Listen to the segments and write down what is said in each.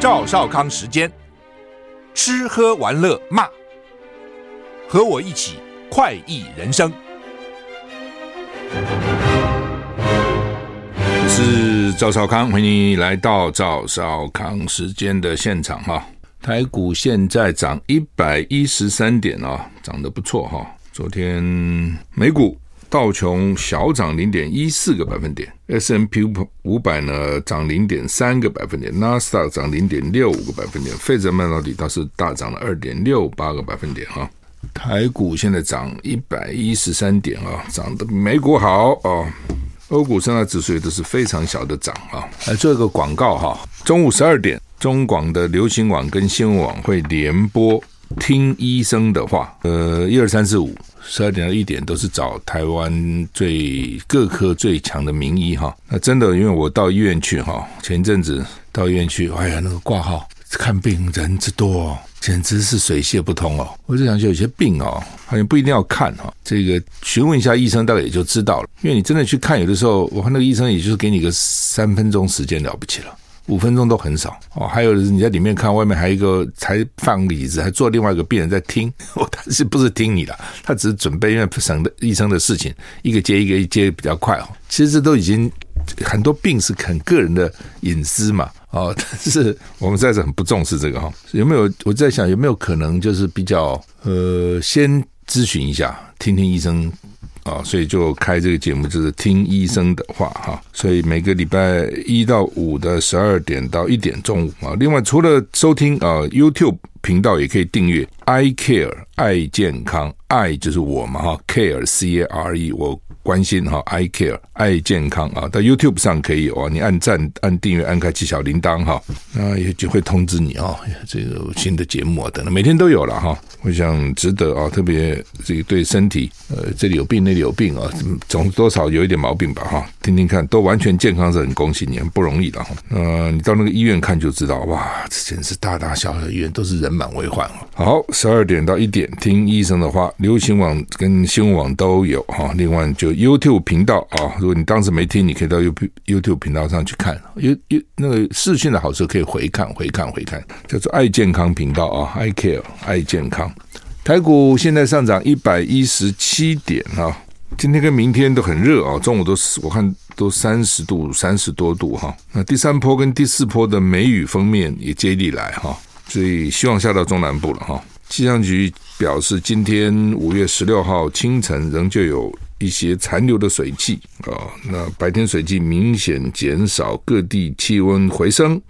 赵少康时间，吃喝玩乐骂，和我一起快意人生。我是赵少康，欢迎来到赵少康时间的现场哈。台股现在涨一百一十三点啊，涨得不错哈。昨天美股。道琼小涨零点一四个百分点，S&P 五百呢涨零点三个百分点，纳斯达克涨零点六五个百分点，费城半导体倒是大涨了二点六八个百分点哈。台股现在涨一百一十三点啊，涨得美股好啊。欧股三大指数也都是非常小的涨啊。来做一个广告哈，中午十二点，中广的流行网跟新闻网会联播。听医生的话，呃，一二三四五，十二点到一点都是找台湾最各科最强的名医哈。那真的，因为我到医院去哈，前一阵子到医院去，哎呀，那个挂号看病人之多，简直是水泄不通哦。我就想，就有些病哦，好像不一定要看哈，这个询问一下医生，大概也就知道了。因为你真的去看，有的时候我看那个医生，也就是给你个三分钟时间了不起了。五分钟都很少哦，还有你在里面看，外面还有一个才放椅子，还坐另外一个病人在听。哦，他是不是听你的？他只是准备，因为省的医生的事情，一个接一个，一接比较快哦。其实这都已经很多病是很个人的隐私嘛，哦，但是我们在这很不重视这个哈。有没有？我在想有没有可能就是比较呃，先咨询一下，听听医生。啊，所以就开这个节目，就是听医生的话哈。所以每个礼拜一到五的十二点到一点中午啊。另外，除了收听啊 YouTube 频道，也可以订阅 I Care 爱健康，爱就是我嘛哈，Care C A R E 我。关心哈，I care 爱健康啊，到 YouTube 上可以哦，你按赞、按订阅、按开启小铃铛哈，那也就会通知你啊，这个新的节目啊等等，每天都有了哈。我想值得啊，特别这个对身体，呃，这里有病那里有病啊，总多少有一点毛病吧哈，听听看，都完全健康是很恭喜你，很不容易的哈。呃，你到那个医院看就知道，哇，这简直大大小小医院都是人满为患。好，十二点到一点听医生的话，流行网跟新闻网都有哈，另外就。YouTube 频道啊，如果你当时没听，你可以到 YouTube YouTube 频道上去看。有有那个视讯的好处，可以回看、回看、回看，叫做爱健康频道啊，I Care 爱健康。台股现在上涨一百一十七点啊，今天跟明天都很热啊，中午都是我看都三十度、三十多度哈。那第三波跟第四波的梅雨锋面也接力来哈，所以希望下到中南部了哈。气象局表示，今天五月十六号清晨仍旧有。一些残留的水汽啊，那白天水汽明显减少，各地气温回升，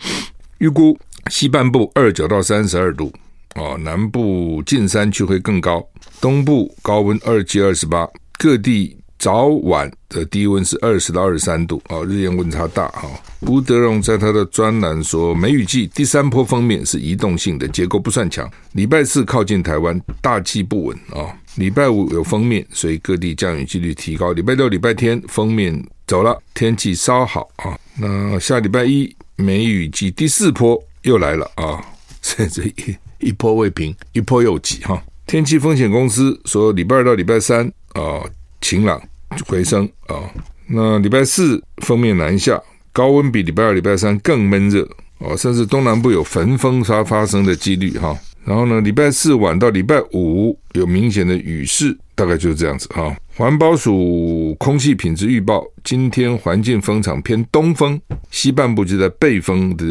预估西半部二九到三十二度啊，南部近山区会更高，东部高温二七二十八，各地。早晚的低温是二十到二十三度啊，日夜温差大哈。吴德荣在他的专栏说，梅雨季第三波封面是移动性的，结构不算强。礼拜四靠近台湾，大气不稳啊。礼拜五有封面，所以各地降雨几率提高。礼拜六、礼拜天封面走了，天气稍好啊。那下礼拜一梅雨季第四波又来了啊，甚至一一波未平，一波又起哈。天气风险公司说，礼拜二到礼拜三啊晴朗。回升啊、那礼拜四锋面南下，高温比礼拜二、礼拜三更闷热哦，甚至东南部有焚风沙发生的几率哈、然后呢，礼拜四晚到礼拜五有明显的雨势，大概就是这样子哈、环保署空气品质预报，今天环境风场偏东风，西半部就在背风的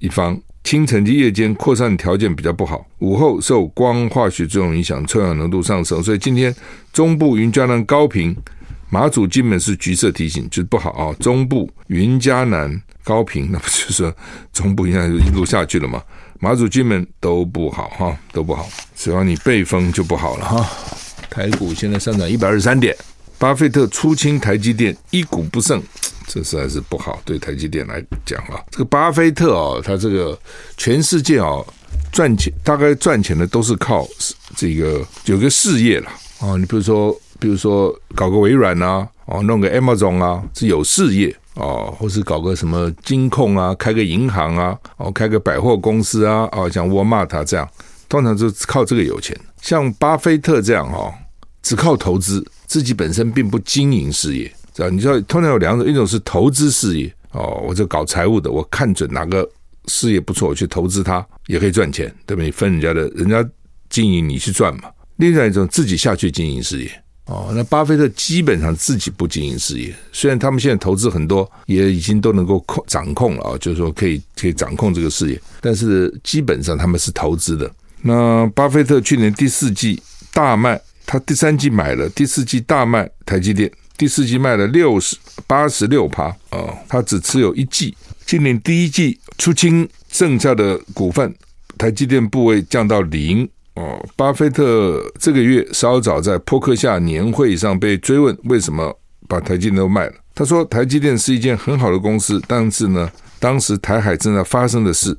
一方，清晨及夜间扩散条件比较不好，午后受光化学作用影响，臭氧浓度上升，所以今天中部云嘉南高屏。马祖、金门是橘色提醒，就是不好啊。中部、云嘉南、高屏，那不就是中部应该就一路下去了嘛？马祖、金门都不好哈，都不好。只要你背风就不好了哈。台股现在上涨一百二十三点，巴菲特出清台积电，一股不剩，这实在是不好。对台积电来讲啊，这个巴菲特啊，他这个全世界啊赚钱，大概赚钱的都是靠这个有个事业了啊。你比如说。比如说搞个微软啊，哦，弄个 Amazon 啊，是有事业哦，或是搞个什么金控啊，开个银行啊，哦，开个百货公司啊，哦，像沃尔玛这样，通常就靠这个有钱。像巴菲特这样哦，只靠投资，自己本身并不经营事业，知道？你知道，通常有两种，一种是投资事业哦，我就搞财务的，我看准哪个事业不错，我去投资它也可以赚钱，对不对？分人家的，人家经营你去赚嘛。另外一种自己下去经营事业哦，那巴菲特基本上自己不经营事业，虽然他们现在投资很多，也已经都能够控掌控了啊，就是说可以可以掌控这个事业，但是基本上他们是投资的。那巴菲特去年第四季大卖，他第三季买了，第四季大卖台积电，第四季卖了六十八十六趴啊，他只持有一季，今年第一季出清剩下的股份，台积电部位降到零。哦，巴菲特这个月稍早在扑克夏年会上被追问为什么把台积电都卖了，他说台积电是一件很好的公司，但是呢，当时台海正在发生的事，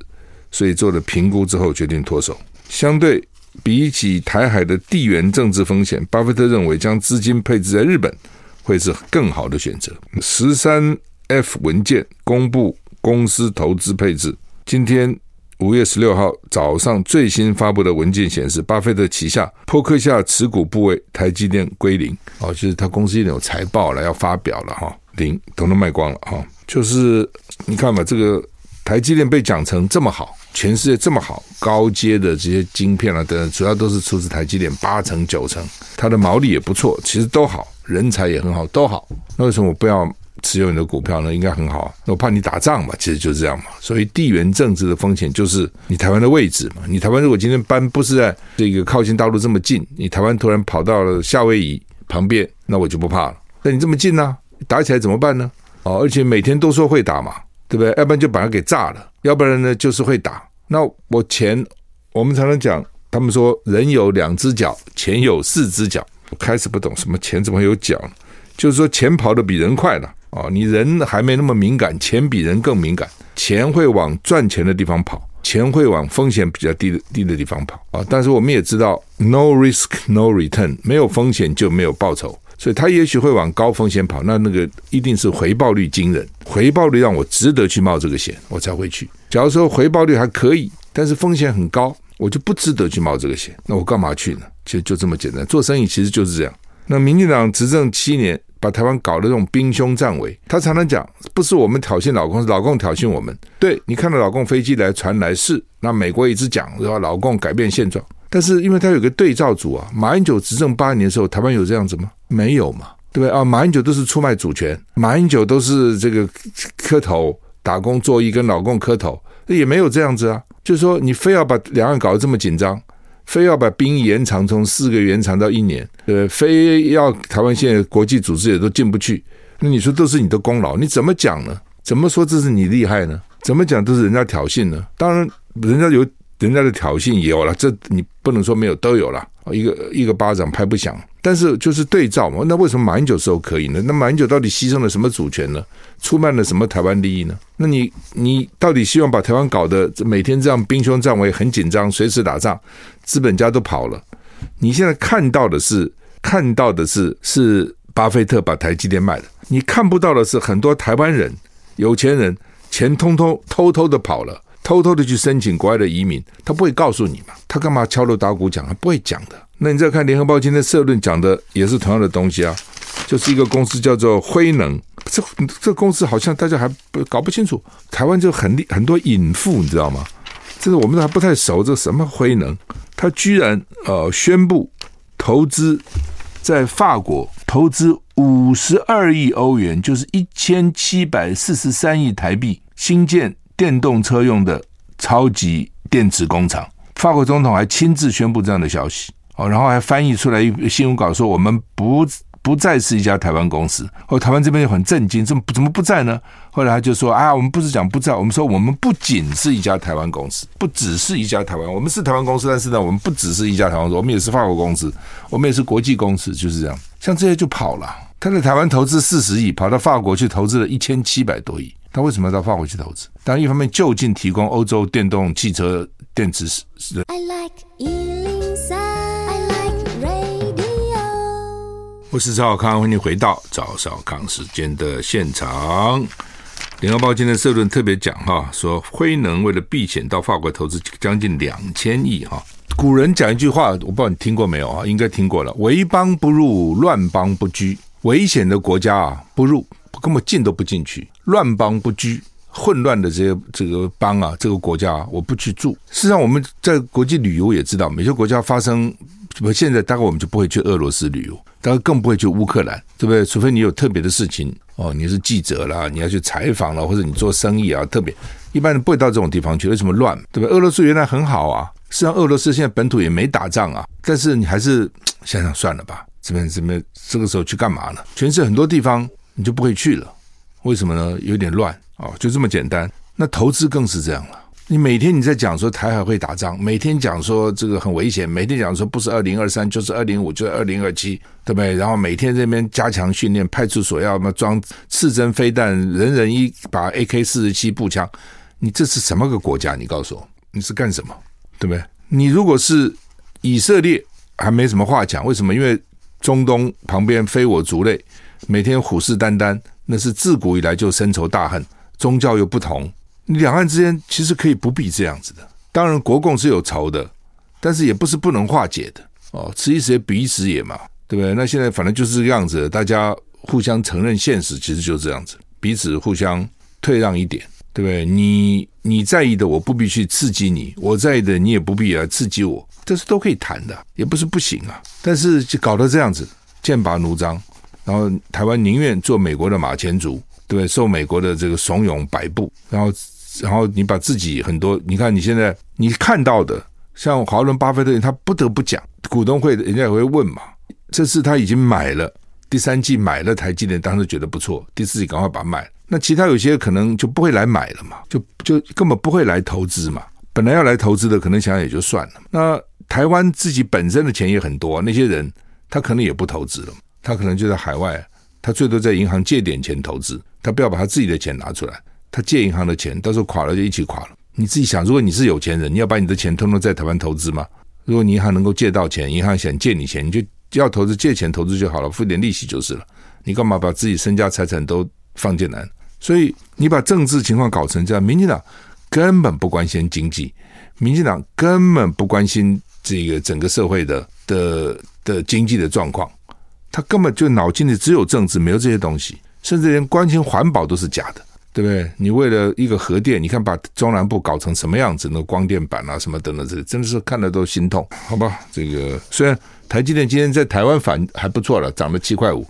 所以做了评估之后决定脱手。相对比起台海的地缘政治风险，巴菲特认为将资金配置在日本会是更好的选择。十三 F 文件公布公司投资配置，今天。五月十六号早上最新发布的文件显示，巴菲特旗下波克夏持股部位台积电归零哦，就是他公司已经有财报了要发表了哈，零统统卖光了哈。就是你看嘛，这个台积电被讲成这么好，全世界这么好，高阶的这些晶片啊等等，主要都是出自台积电八成九成，它的毛利也不错，其实都好，人才也很好，都好。那为什么我不要？持有你的股票呢，应该很好。那我怕你打仗嘛，其实就是这样嘛。所以地缘政治的风险就是你台湾的位置嘛。你台湾如果今天搬不是在这个靠近大陆这么近，你台湾突然跑到了夏威夷旁边，那我就不怕了。那你这么近呢，打起来怎么办呢？哦，而且每天都说会打嘛，对不对？要不然就把它给炸了，要不然呢就是会打。那我钱，我们常常讲，他们说人有两只脚，钱有四只脚。我开始不懂什么钱怎么会有脚，就是说钱跑得比人快了。哦，你人还没那么敏感，钱比人更敏感，钱会往赚钱的地方跑，钱会往风险比较低的低的地方跑啊。但是我们也知道，no risk no return，没有风险就没有报酬，所以他也许会往高风险跑，那那个一定是回报率惊人，回报率让我值得去冒这个险，我才会去。假如说回报率还可以，但是风险很高，我就不值得去冒这个险，那我干嘛去呢？其实就这么简单，做生意其实就是这样。那民进党执政七年。把台湾搞得这种兵凶战危，他常常讲，不是我们挑衅老共，是老共挑衅我们。对，你看到老共飞机来传来是，那美国一直讲说老共改变现状，但是因为他有个对照组啊，马英九执政八年的时候，台湾有这样子吗？没有嘛，对不对啊？马英九都是出卖主权，马英九都是这个磕头打工作揖跟老共磕头，也没有这样子啊。就是说，你非要把两岸搞得这么紧张。非要把兵延长，从四个月延长到一年，呃？非要台湾现在国际组织也都进不去，那你说都是你的功劳？你怎么讲呢？怎么说这是你厉害呢？怎么讲都是人家挑衅呢？当然，人家有人家的挑衅也有了，这你不能说没有，都有了。一个一个巴掌拍不响，但是就是对照嘛。那为什么马英九时候可以呢？那马英九到底牺牲了什么主权呢？出卖了什么台湾利益呢？那你你到底希望把台湾搞得每天这样兵凶战危、很紧张、随时打仗，资本家都跑了？你现在看到的是看到的是是巴菲特把台积电卖了，你看不到的是很多台湾人有钱人钱通通偷偷的跑了。偷偷的去申请国外的移民，他不会告诉你嘛？他干嘛敲锣打鼓讲？他不会讲的。那你再看《联合报》今天社论讲的也是同样的东西啊，就是一个公司叫做辉能，这这公司好像大家还不搞不清楚。台湾就很很多隐妇，你知道吗？这个我们还不太熟。这什么辉能？他居然呃宣布投资在法国投资五十二亿欧元，就是一千七百四十三亿台币，新建。电动车用的超级电池工厂，法国总统还亲自宣布这样的消息哦，然后还翻译出来一新闻稿说，我们不不再是一家台湾公司。哦，台湾这边就很震惊，怎么怎么不在呢？后来他就说啊，我们不是讲不在，我们说我们不仅是一家台湾公司，不只是一家台湾，我们是台湾公司，但是呢，我们不只是一家台湾公司，我们也是法国公司，我们也是国际公司，就是这样。像这些就跑了，他在台湾投资四十亿，跑到法国去投资了一千七百多亿。他为什么要到法国去投资？当然，一方面就近提供欧洲电动汽车电池是。I like 103, I like radio。我是赵少康，欢迎回到赵少康时间的现场。联合报今天社论特别讲哈，说辉能为了避险到法国投资将近两千亿哈。古人讲一句话，我不知道你听过没有啊？应该听过了：危邦不入，乱邦不居。危险的国家啊，不入。根本进都不进去，乱邦不居混乱的这些这个邦啊，这个国家，我不去住。事实上，我们在国际旅游也知道，每些国家发生，现在大概我们就不会去俄罗斯旅游，当然更不会去乌克兰，对不对？除非你有特别的事情哦，你是记者啦，你要去采访了，或者你做生意啊，特别一般人不会到这种地方去。为什么乱？对不对？俄罗斯原来很好啊，实际上俄罗斯现在本土也没打仗啊，但是你还是想想算了吧，这边这边这个时候去干嘛呢？全世界很多地方你就不会去了，为什么呢？有点乱。哦，就这么简单。那投资更是这样了。你每天你在讲说台海会打仗，每天讲说这个很危险，每天讲说不是二零二三就是二零五就是二零二七，对不对？然后每天这边加强训练，派出所要么装刺针飞弹，人人一把 AK 四十七步枪。你这是什么个国家？你告诉我，你是干什么？对不对？你如果是以色列，还没什么话讲。为什么？因为中东旁边非我族类，每天虎视眈眈，那是自古以来就深仇大恨。宗教又不同，两岸之间其实可以不必这样子的。当然，国共是有仇的，但是也不是不能化解的哦。此一时也彼一时也嘛，对不对？那现在反正就是这个样子，大家互相承认现实，其实就是这样子，彼此互相退让一点，对不对？你你在意的，我不必去刺激你；我在意的，你也不必来刺激我，这是都可以谈的，也不是不行啊。但是就搞得这样子，剑拔弩张，然后台湾宁愿做美国的马前卒。对，受美国的这个怂恿摆布，然后，然后你把自己很多，你看你现在你看到的，像华伦巴菲特，他不得不讲，股东会人家也会问嘛，这次他已经买了第三季买了台积电，当时觉得不错，第四季赶快把它卖，那其他有些可能就不会来买了嘛，就就根本不会来投资嘛，本来要来投资的，可能想想也就算了。那台湾自己本身的钱也很多，那些人他可能也不投资了，他可能就在海外。他最多在银行借点钱投资，他不要把他自己的钱拿出来。他借银行的钱，到时候垮了就一起垮了。你自己想，如果你是有钱人，你要把你的钱通通在台湾投资吗？如果你银行能够借到钱，银行想借你钱，你就要投资借钱投资就好了，付点利息就是了。你干嘛把自己身家财产都放进来？所以你把政治情况搞成这样，民进党根本不关心经济，民进党根本不关心这个整个社会的的的经济的状况。他根本就脑筋里只有政治，没有这些东西，甚至连关心环保都是假的，对不对？你为了一个核电，你看把中南部搞成什么样子，那光电板啊什么等等，这真的是看了都心痛。好吧，这个虽然台积电今天在台湾反还不错了，涨了七块五，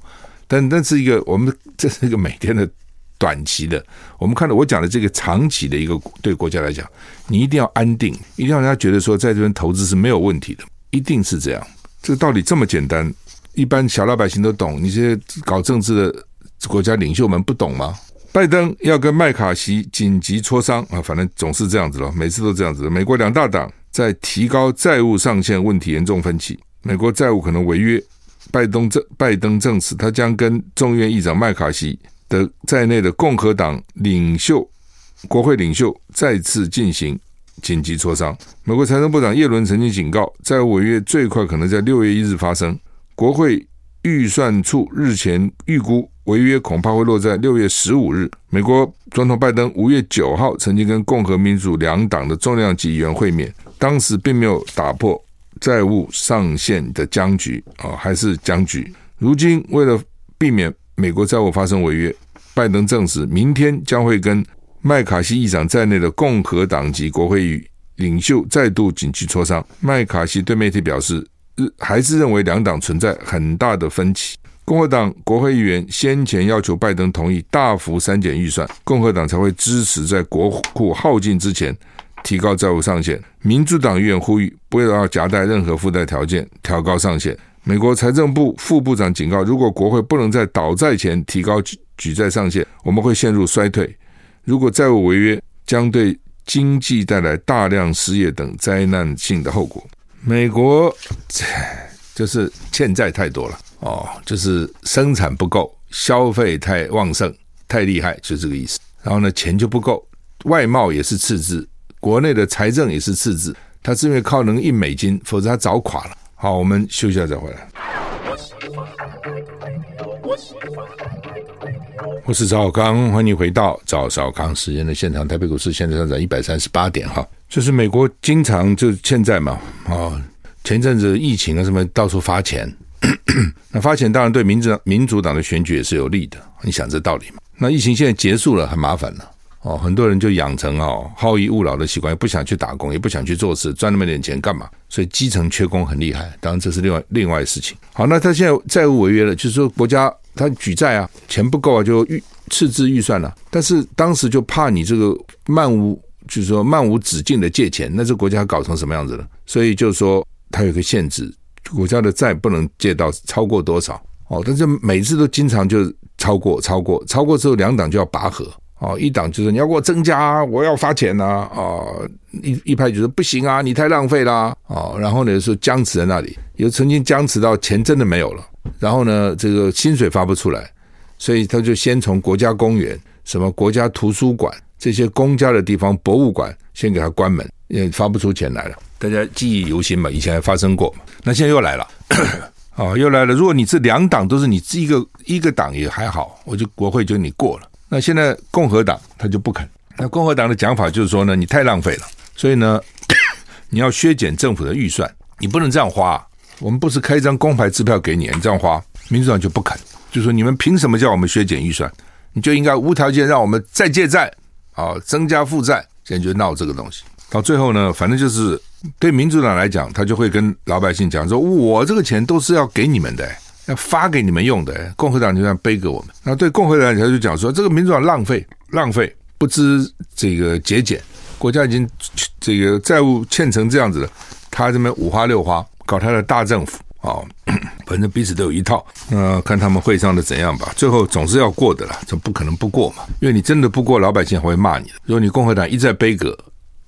但但是一个我们这是一个每天的短期的，我们看到我讲的这个长期的一个对国家来讲，你一定要安定，一定要让他觉得说在这边投资是没有问题的，一定是这样。这个道理这么简单。一般小老百姓都懂，你这些搞政治的国家领袖们不懂吗？拜登要跟麦卡锡紧急磋商啊，反正总是这样子了，每次都这样子。美国两大党在提高债务上限问题严重分歧，美国债务可能违约。拜登证拜登证实，他将跟众议院议长麦卡锡的在内的共和党领袖、国会领袖再次进行紧急磋商。美国财政部长耶伦曾经警告，债务违约最快可能在六月一日发生。国会预算处日前预估违约恐怕会落在六月十五日。美国总统拜登五月九号曾经跟共和民主两党的重量级议员会面，当时并没有打破债务上限的僵局啊，还是僵局。如今为了避免美国债务发生违约，拜登证实明天将会跟麦卡锡议长在内的共和党籍国会与领袖再度紧急磋商。麦卡锡对媒体表示。还是认为两党存在很大的分歧。共和党国会议员先前要求拜登同意大幅删减预算，共和党才会支持在国库耗尽之前提高债务上限。民主党议员呼吁不要夹带任何附带条件调高上限。美国财政部副部长警告，如果国会不能在倒债前提高举债上限，我们会陷入衰退。如果债务违约，将对经济带来大量失业等灾难性的后果。美国就是欠债太多了哦，就是生产不够，消费太旺盛，太厉害，就这个意思。然后呢，钱就不够，外贸也是赤字，国内的财政也是赤字，他是因为靠能印美金，否则他早垮了。好，我们休息一下再回来。我是赵少康，欢迎回到赵少康时间的现场。台北股市现在上涨一百三十八点哈。就是美国经常就欠债嘛，啊，前阵子疫情啊什么到处发钱，那发钱当然对民主民主党的选举也是有利的，你想这道理嘛？那疫情现在结束了，很麻烦了，哦，很多人就养成哦好逸恶劳的习惯，不想去打工，也不想去做事，赚那么点钱干嘛？所以基层缺工很厉害。当然这是另外另外的事情。好，那他现在债务违约了，就是说国家他举债啊，钱不够啊，就预赤字预算了。但是当时就怕你这个漫无，就是说漫无止境的借钱，那这国家搞成什么样子了？所以就是说他有个限制，国家的债不能借到超过多少哦。但是每次都经常就超过超过超过之后，两党就要拔河。哦，一党就是你要给我增加，我要发钱呐，啊，一一派就说不行啊，你太浪费啦，哦，然后呢说僵持在那里，有曾经僵持到钱真的没有了，然后呢这个薪水发不出来，所以他就先从国家公园、什么国家图书馆这些公家的地方、博物馆先给他关门，也发不出钱来了，大家记忆犹新嘛，以前还发生过，那现在又来了，哦，又来了，如果你这两党都是你一个一个党也还好，我就国会就你过了。那现在共和党他就不肯。那共和党的讲法就是说呢，你太浪费了，所以呢，你要削减政府的预算，你不能这样花。我们不是开一张公牌支票给你，你这样花，民主党就不肯，就说你们凭什么叫我们削减预算？你就应该无条件让我们再借债啊，增加负债。现在就闹这个东西，到最后呢，反正就是对民主党来讲，他就会跟老百姓讲说，我这个钱都是要给你们的。要发给你们用的，共和党就这样背给我们。那对共和党他就讲说，这个民主党浪费浪费，不知这个节俭，国家已经这个债务欠成这样子了，他这边五花六花搞他的大政府、哦，反正彼此都有一套。那看他们会商的怎样吧，最后总是要过的了，这不可能不过嘛，因为你真的不过，老百姓还会骂你的。如果你共和党一再背锅，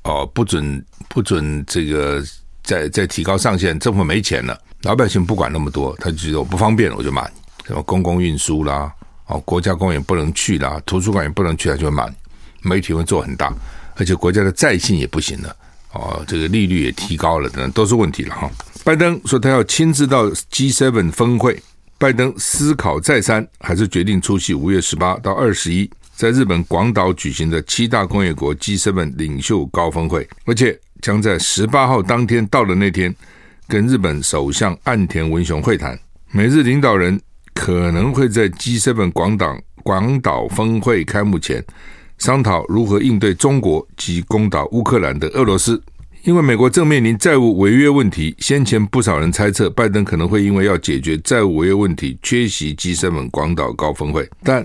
哦，不准不准这个再再提高上限，政府没钱了。老百姓不管那么多，他就觉得我不方便，我就骂你。什么公共运输啦，哦，国家公园不能去啦，图书馆也不能去，他就会骂你。媒体会做很大，而且国家的再信也不行了，哦，这个利率也提高了，等都是问题了哈。拜登说他要亲自到 G7 峰会，拜登思考再三，还是决定出席五月十八到二十一在日本广岛举行的七大工业国 G7 领袖高峰会，而且将在十八号当天到的那天。跟日本首相岸田文雄会谈，美日领导人可能会在 G7 广岛广岛峰会开幕前商讨如何应对中国及攻打乌克兰的俄罗斯。因为美国正面临债务违约问题，先前不少人猜测拜登可能会因为要解决债务违约问题缺席 G7 广岛高峰会，但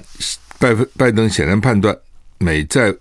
拜拜登显然判断美债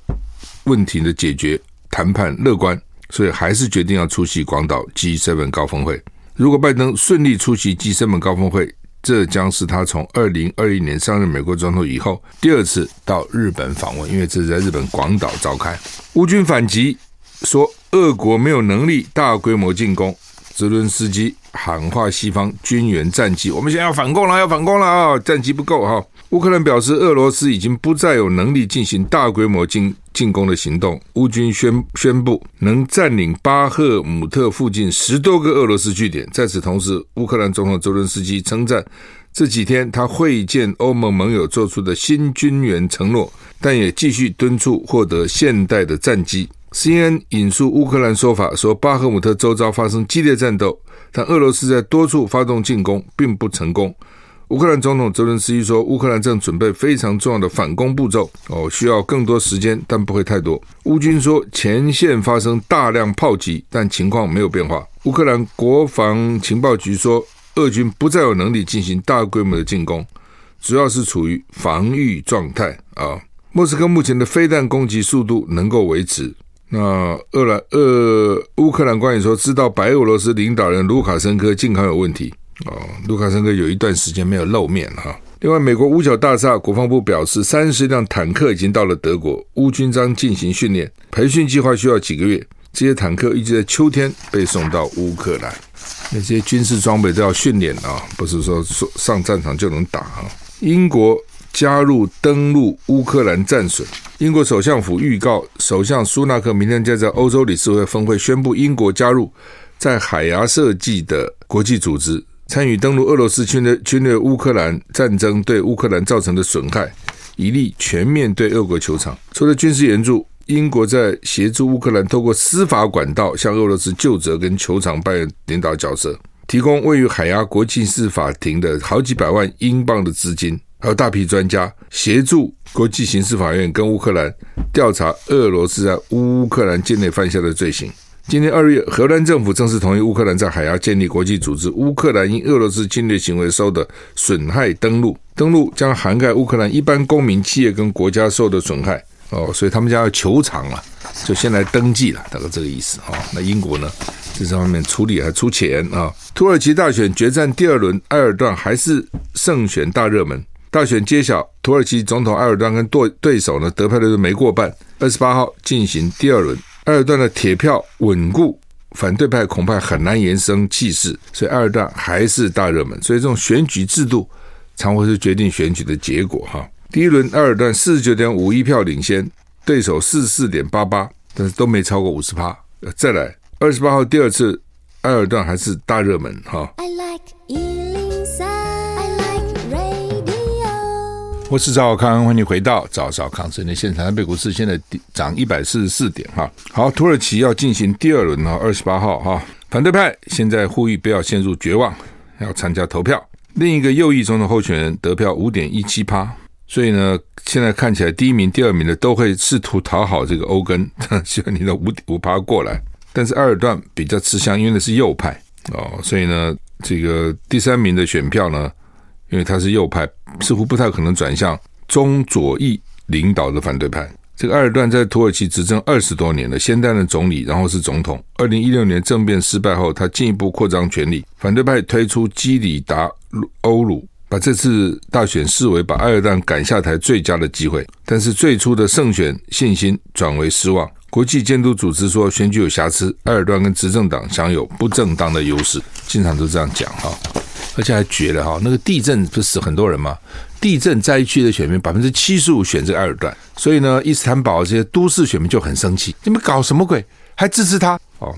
问题的解决谈判乐观。所以还是决定要出席广岛 G7 高峰会。如果拜登顺利出席 G7 高峰会，这将是他从二零二一年上任美国总统以后第二次到日本访问，因为这是在日本广岛召开。乌军反击说，俄国没有能力大规模进攻。泽伦斯基喊话西方军援战机，我们现在要反攻了，要反攻了啊！战机不够哈。乌克兰表示，俄罗斯已经不再有能力进行大规模进进攻的行动。乌军宣宣布能占领巴赫姆特附近十多个俄罗斯据点。在此同时，乌克兰总统泽伦斯基称赞这几天他会见欧盟盟友做出的新军援承诺，但也继续敦促获得现代的战机。CNN 引述乌克兰说法说，巴赫姆特周遭发生激烈战斗，但俄罗斯在多处发动进攻并不成功。乌克兰总统泽伦斯基说，乌克兰正准备非常重要的反攻步骤，哦，需要更多时间，但不会太多。乌军说，前线发生大量炮击，但情况没有变化。乌克兰国防情报局说，俄军不再有能力进行大规模的进攻，主要是处于防御状态啊。莫斯科目前的飞弹攻击速度能够维持。那俄兰俄乌克兰官员说，知道白俄罗斯领导人卢卡申科健康有问题。哦，卢卡申科有一段时间没有露面哈。另外，美国五角大厦国防部表示，三十辆坦克已经到了德国，乌军将进行训练，培训计划需要几个月。这些坦克预计在秋天被送到乌克兰。那些军事装备都要训练啊，不是说说上战场就能打啊。英国加入登陆乌克兰战损。英国首相府预告，首相苏纳克明天将在欧洲理事会峰会宣布英国加入在海牙设计的国际组织。参与登陆俄罗斯侵略侵略乌克兰战争对乌克兰造成的损害，以利全面对俄国求偿。除了军事援助，英国在协助乌克兰透过司法管道向俄罗斯就责跟求偿扮演领导角色，提供位于海牙国际刑事法庭的好几百万英镑的资金。还有大批专家协助国际刑事法院跟乌克兰调查俄罗斯在乌克兰境内犯下的罪行。今年二月，荷兰政府正式同意乌克兰在海牙建立国际组织——乌克兰因俄罗斯侵略行为受的损害登录。登录将涵盖乌克兰一般公民、企业跟国家受的损害。哦，所以他们家要求偿了，就先来登记了，大概这个意思啊、哦。那英国呢，这方面处理还出钱啊、土耳其大选决战第二轮，埃尔段还是胜选大热门。大选揭晓，土耳其总统埃尔段跟对对手呢，得票率都没过半。二十八号进行第二轮。埃尔段的铁票稳固，反对派恐怕很难延伸气势，所以埃尔段还是大热门。所以这种选举制度，常会是决定选举的结果哈。第一轮埃尔段四十九点五一票领先，对手四十四点八八，但是都没超过五十趴。再来二十八号第二次，埃尔段还是大热门哈。我是赵少康，欢迎回到赵少康时的现场。台北股市现在涨一百四十四点哈。好，土耳其要进行第二轮了，二十八号哈。反对派现在呼吁不要陷入绝望，要参加投票。另一个右翼总统候选人得票五点一七趴，所以呢，现在看起来第一名、第二名的都会试图讨好这个欧根，希望你的五五趴过来。但是埃尔段比较吃香，因为那是右派哦，所以呢，这个第三名的选票呢，因为他是右派。似乎不太可能转向中左翼领导的反对派。这个埃尔段在土耳其执政二十多年了，先担任总理，然后是总统。二零一六年政变失败后，他进一步扩张权力。反对派推出基里达欧鲁，把这次大选视为把埃尔段赶下台最佳的机会。但是最初的胜选信心转为失望。国际监督组织说选举有瑕疵，埃尔段跟执政党享有不正当的优势，经常都这样讲哈。而且还绝了哈，那个地震不是死很多人吗？地震灾区的选民百分之七十五选这个埃尔段，所以呢，伊斯坦堡这些都市选民就很生气，你们搞什么鬼？还支持他？哦，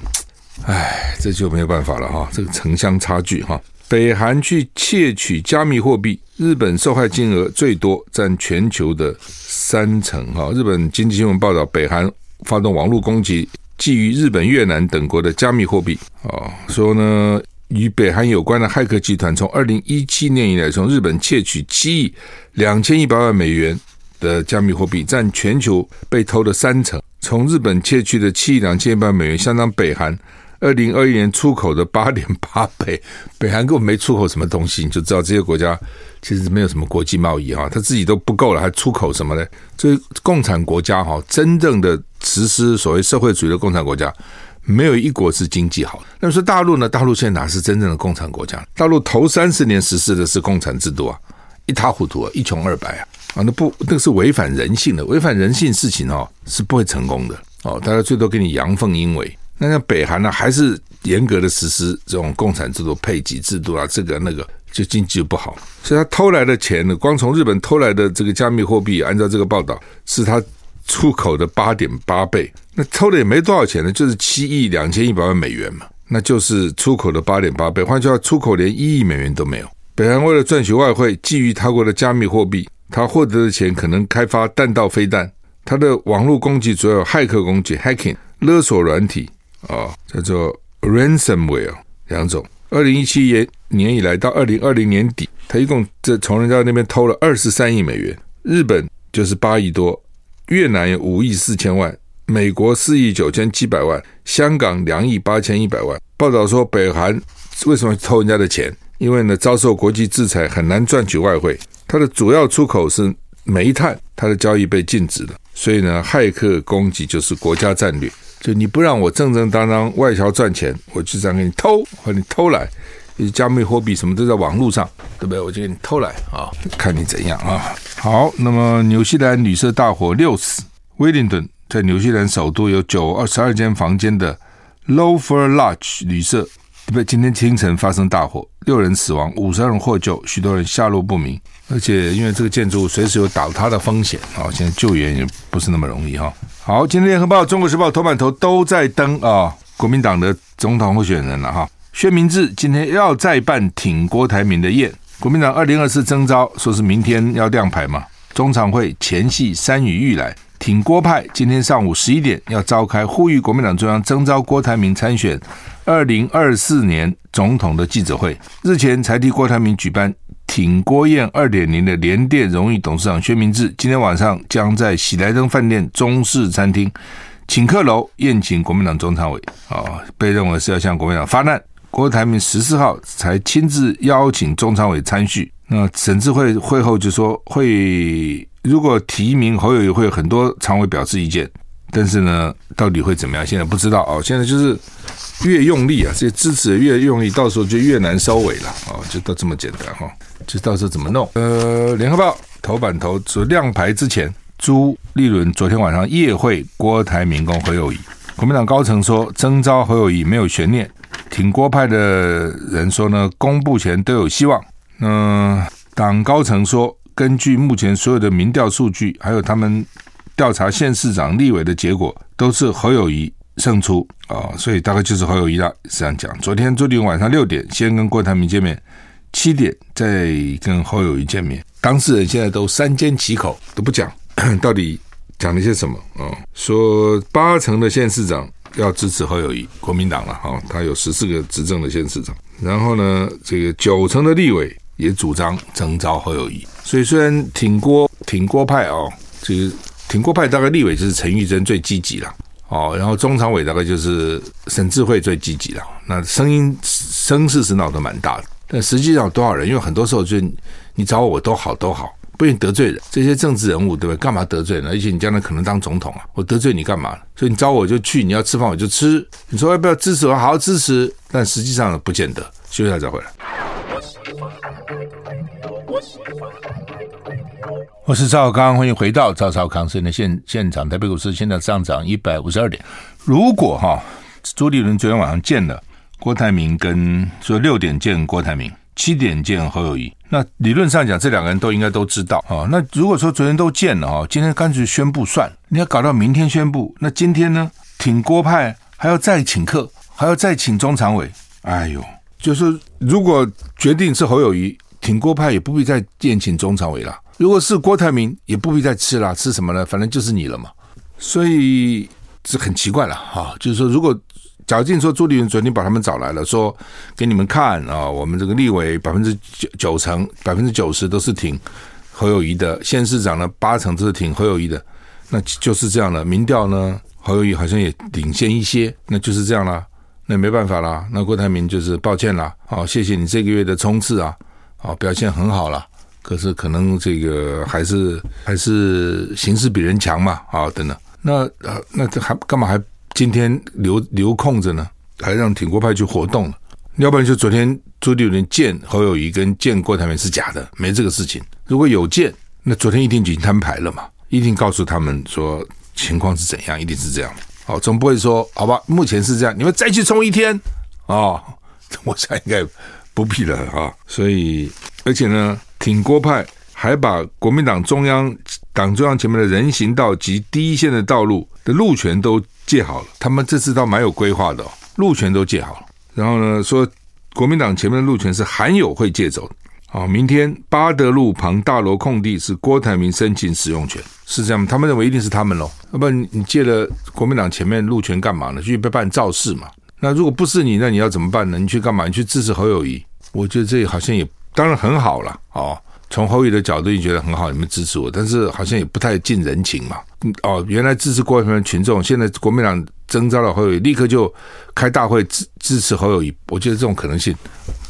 哎，这就没有办法了哈，这个城乡差距哈。北韩去窃取加密货币，日本受害金额最多，占全球的三成哈。日本经济新闻报道，北韩发动网络攻击，基于日本、越南等国的加密货币啊，说呢。与北韩有关的骇客集团，从二零一七年以来，从日本窃取七亿两千一百万美元的加密货币，占全球被偷的三成。从日本窃取的七亿两千一百万美元，相当北韩二零二一年出口的八点八倍。北韩根本没出口什么东西，你就知道这些国家其实没有什么国际贸易哈，他自己都不够了，还出口什么呢？所以共产国家哈，真正的实施所谓社会主义的共产国家。没有一国是经济好。那么说大陆呢？大陆现在哪是真正的共产国家？大陆头三十年实施的是共产制度啊，一塌糊涂啊，一穷二白啊啊！那不，那个是违反人性的，违反人性事情哦，是不会成功的哦。大家最多给你阳奉阴违。那像北韩呢，还是严格的实施这种共产制度、配给制度啊，这个那个就经济就不好。所以他偷来的钱呢，光从日本偷来的这个加密货币，按照这个报道，是他。出口的八点八倍，那偷的也没多少钱呢，就是七亿两千一百万美元嘛，那就是出口的八点八倍。换句话，出口连一亿美元都没有。北韩为了赚取外汇，觊觎他国的加密货币，他获得的钱可能开发弹道飞弹。他的网络攻击主要有骇客攻击 （hacking）、勒索软体啊，叫做 ransomware 两种。二零一七年年以来到二零二零年底，他一共这从人家那边偷了二十三亿美元，日本就是八亿多。越南有五亿四千万，美国四亿九千七百万，香港两亿八千一百万。报道说，北韩为什么偷人家的钱？因为呢，遭受国际制裁，很难赚取外汇。它的主要出口是煤炭，它的交易被禁止了。所以呢，骇客攻击就是国家战略。就你不让我正正当当外销赚钱，我就这样给你偷，或你偷来。加密货币什么都在网络上，对不对？我就给你偷来啊，看你怎样啊。好，那么纽西兰旅社大火六死，威灵顿在纽西兰首都有九二十二间房间的 Lowther Lodge 旅社，对不对？今天清晨发生大火，六人死亡，五十二人获救，许多人下落不明。而且因为这个建筑物随时有倒塌的风险啊，现在救援也不是那么容易哈。好，今天联合报、中国时报头版头都在登啊，国民党的总统候选人了哈。薛明志今天要再办挺郭台铭的宴，国民党二零二四征召说是明天要亮牌嘛，中常会前夕山雨欲来，挺郭派今天上午十一点要召开呼吁国民党中央征召郭台铭参选二零二四年总统的记者会，日前才替郭台铭举办挺郭燕二点零的联电荣誉董事长薛明志，今天晚上将在喜来登饭店中式餐厅请客楼宴请国民党中常委。啊，被认为是要向国民党发难。郭台铭十四号才亲自邀请中常委参叙，那沈智慧会后就说会，如果提名侯友宜，会有很多常委表示意见，但是呢，到底会怎么样？现在不知道哦。现在就是越用力啊，这些支持越用力，到时候就越难收尾了哦，就都这么简单哈。就到时候怎么弄？呃，联合报头版头说亮牌之前，朱立伦昨天晚上夜会郭台铭跟侯友宜，国民党高层说征召侯友宜没有悬念。挺郭派的人说呢，公布前都有希望。嗯，党高层说，根据目前所有的民调数据，还有他们调查县市长、立委的结果，都是侯友谊胜出啊，所以大概就是侯友谊了。这样讲。昨天朱立伦晚上六点先跟郭台铭见面，七点再跟侯友谊见面。当事人现在都三缄其口，都不讲到底讲了些什么啊？说八成的县市长。要支持侯友谊，国民党了哈，他有十四个执政的县市长，然后呢，这个九成的立委也主张征召侯友谊，所以虽然挺郭挺郭派哦，这个挺郭派大概立委就是陈玉珍最积极了哦，然后中常委大概就是沈智慧最积极了，那声音声势是闹得蛮大的，但实际上多少人？因为很多时候就你找，我都好都好。不愿意得罪人，这些政治人物对不对？干嘛得罪呢？而且你将来可能当总统啊，我得罪你干嘛？所以你招我就去，你要吃饭我就吃。你说要不要支持我？好好支持，但实际上不见得。休息一下再回来。我是赵少康，欢迎回到赵少康新闻的现现场。台北股市现在上涨一百五十二点。如果哈朱立伦昨天晚上见了郭台铭，跟说六点见郭台铭。七点见侯友谊，那理论上讲，这两个人都应该都知道啊。那如果说昨天都见了啊，今天干脆宣布算，你要搞到明天宣布，那今天呢，挺郭派还要再请客，还要再请中常委，哎呦，就是如果决定是侯友谊，挺郭派也不必再宴请中常委了。如果是郭台铭，也不必再吃了，吃什么呢？反正就是你了嘛。所以这很奇怪了哈，就是说如果。贾静说：“朱立伦昨天把他们找来了，说给你们看啊，我们这个立委百分之九九成、百分之九十都是挺侯友谊的，县市长呢八成都是挺侯友谊的，那就是这样了。民调呢，侯友谊好像也领先一些，那就是这样了。那没办法了，那郭台铭就是抱歉了。好，谢谢你这个月的冲刺啊，好，表现很好了。可是可能这个还是还是形势比人强嘛，好，等等。那呃，那这还干嘛还？”今天留留空着呢，还让挺郭派去活动了，要不然就昨天朱立伦见侯友谊跟见郭台铭是假的，没这个事情。如果有见，那昨天一定已经摊牌了嘛，一定告诉他们说情况是怎样，一定是这样。哦，总不会说好吧，目前是这样，你们再去冲一天哦，我想应该不必了啊。所以，而且呢，挺郭派还把国民党中央党中央前面的人行道及第一线的道路的路权都。借好了，他们这次倒蛮有规划的，路权都借好了。然后呢，说国民党前面的路权是韩友会借走的。好，明天八德路旁大楼空地是郭台铭申请使用权，是这样吗？他们认为一定是他们喽，要不然你借了。国民党前面路权干嘛呢？去办造势嘛？那如果不是你，那你要怎么办呢？你去干嘛？你去支持侯友宜？我觉得这好像也当然很好了。哦。从侯友宜的角度，你觉得很好，你们支持我，但是好像也不太近人情嘛。哦，原来支持郭台铭群众，现在国民党征召了侯友宜，立刻就开大会支支持侯友宜，我觉得这种可能性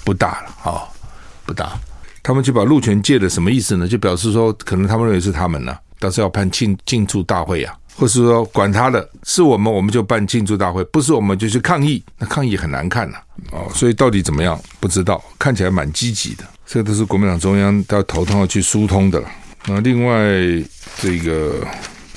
不大了，哦，不大。他们就把路权借了，什么意思呢？就表示说，可能他们认为是他们呢，但是要判庆庆祝大会啊，或是说管他的，是我们我们就办庆祝大会，不是我们就去抗议，那抗议很难看呐，哦，所以到底怎么样不知道，看起来蛮积极的。这都是国民党中央要头痛要去疏通的了。那另外，这个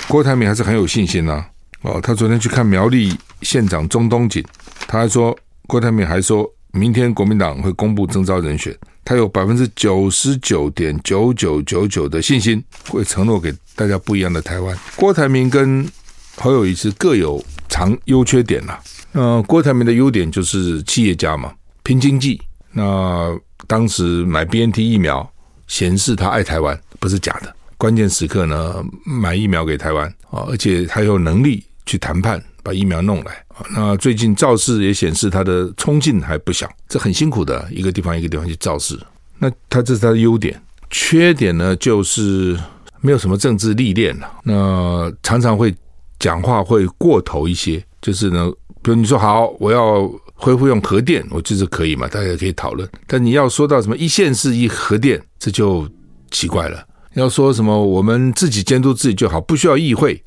郭台铭还是很有信心呐。哦，他昨天去看苗栗县长钟东锦，他还说，郭台铭还说明天国民党会公布征召人选，他有百分之九十九点九九九九的信心，会承诺给大家不一样的台湾。郭台铭跟侯友宜是各有长优缺点呐。那，郭台铭的优点就是企业家嘛，拼经济。那当时买 BNT 疫苗，显示他爱台湾，不是假的。关键时刻呢，买疫苗给台湾啊，而且他有能力去谈判，把疫苗弄来。那最近造势也显示他的冲劲还不小，这很辛苦的，一个地方一个地方去造势。那他这是他的优点，缺点呢就是没有什么政治历练了，那常常会讲话会过头一些，就是呢，比如你说好，我要恢复用核电，我就是可以嘛，大家可以讨论。但你要说到什么一线市一核电，这就奇怪了。要说什么我们自己监督自己就好，不需要议会，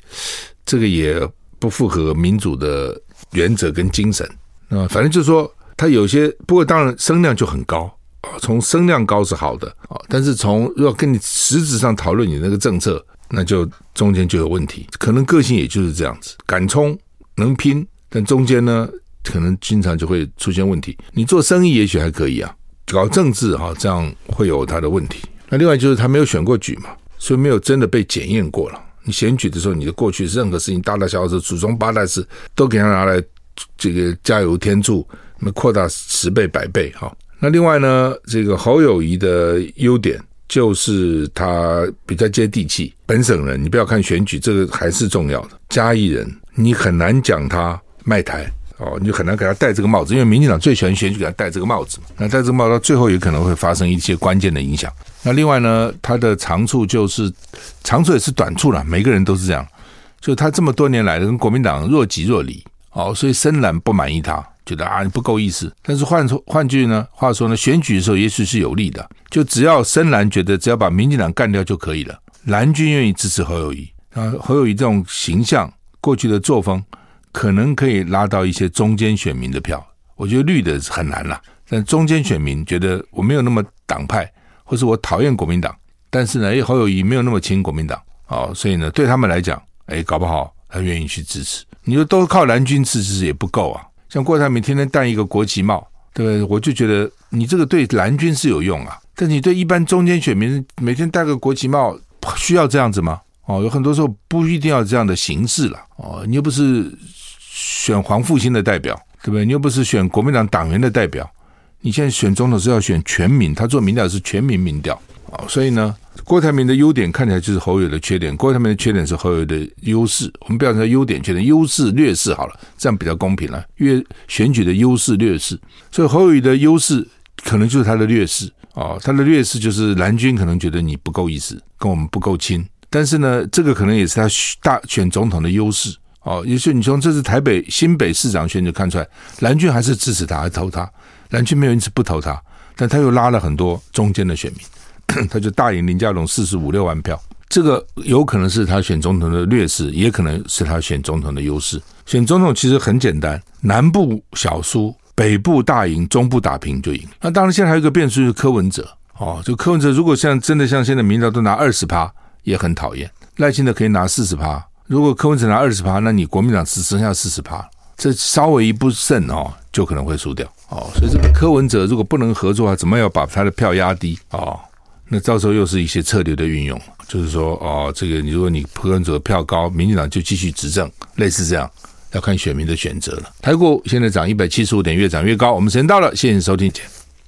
这个也不符合民主的原则跟精神。啊，反正就是说，他有些，不过当然声量就很高啊。从声量高是好的啊，但是从要跟你实质上讨论你那个政策，那就中间就有问题。可能个性也就是这样子，敢冲能拼，但中间呢，可能经常就会出现问题。你做生意也许还可以啊，搞政治哈，这样会有他的问题。那另外就是他没有选过举嘛，所以没有真的被检验过了。你选举的时候，你的过去任何事情，大大小小的祖宗八代事，都给他拿来这个加油添醋，那么扩大十倍百倍哈。那另外呢，这个侯友谊的优点就是他比较接地气，本省人。你不要看选举，这个还是重要的。嘉义人，你很难讲他卖台。哦，你就很难给他戴这个帽子，因为民进党最喜欢选举给他戴这个帽子。那戴这个帽子，到最后也可能会发生一些关键的影响。那另外呢，他的长处就是长处也是短处了，每个人都是这样。就他这么多年来跟国民党若即若离，哦，所以深蓝不满意他，觉得啊你不够意思。但是换说换句呢，话说呢，选举的时候也许是有利的，就只要深蓝觉得只要把民进党干掉就可以了，蓝军愿意支持侯友谊啊，侯友谊这种形象，过去的作风。可能可以拉到一些中间选民的票，我觉得绿的很难了。但中间选民觉得我没有那么党派，或是我讨厌国民党，但是呢，哎，侯友谊没有那么亲国民党，哦，所以呢，对他们来讲，哎，搞不好他愿意去支持。你说都靠蓝军支持也不够啊，像郭台铭天天戴一个国旗帽，对不对？我就觉得你这个对蓝军是有用啊，但你对一般中间选民每天戴个国旗帽，需要这样子吗？哦，有很多时候不一定要这样的形式了，哦，你又不是。选黄复兴的代表，对不对？你又不是选国民党党员的代表，你现在选总统是要选全民，他做民调是全民民调啊。所以呢，郭台铭的优点看起来就是侯友的缺点，郭台铭的缺点是侯友的优势。我们不要说优点、缺点，优势、劣势好了，这样比较公平了。越选举的优势、劣势，所以侯友的优势可能就是他的劣势啊。他的劣势就是蓝军可能觉得你不够意思，跟我们不够亲，但是呢，这个可能也是他大选总统的优势。哦，也就你从这次台北新北市长选举看出来，蓝军还是支持他，还投他。蓝军没有因此不投他，但他又拉了很多中间的选民，他就大赢林佳龙四十五六万票。这个有可能是他选总统的劣势，也可能是他选总统的优势。选总统其实很简单，南部小输，北部大赢，中部打平就赢。那当然，现在还有一个变数是柯文哲。哦，就柯文哲如果像真的像现在民调都拿二十趴，也很讨厌。赖清德可以拿四十趴。如果柯文哲拿二十趴，那你国民党只剩下四十趴，这稍微一不慎哦，就可能会输掉哦。所以这个柯文哲如果不能合作啊，怎么要把他的票压低哦？那到时候又是一些策略的运用，就是说哦，这个你如果你柯文哲票高，民进党就继续执政，类似这样，要看选民的选择了。台股现在涨一百七十五点，越涨越高。我们时间到了，谢谢收听。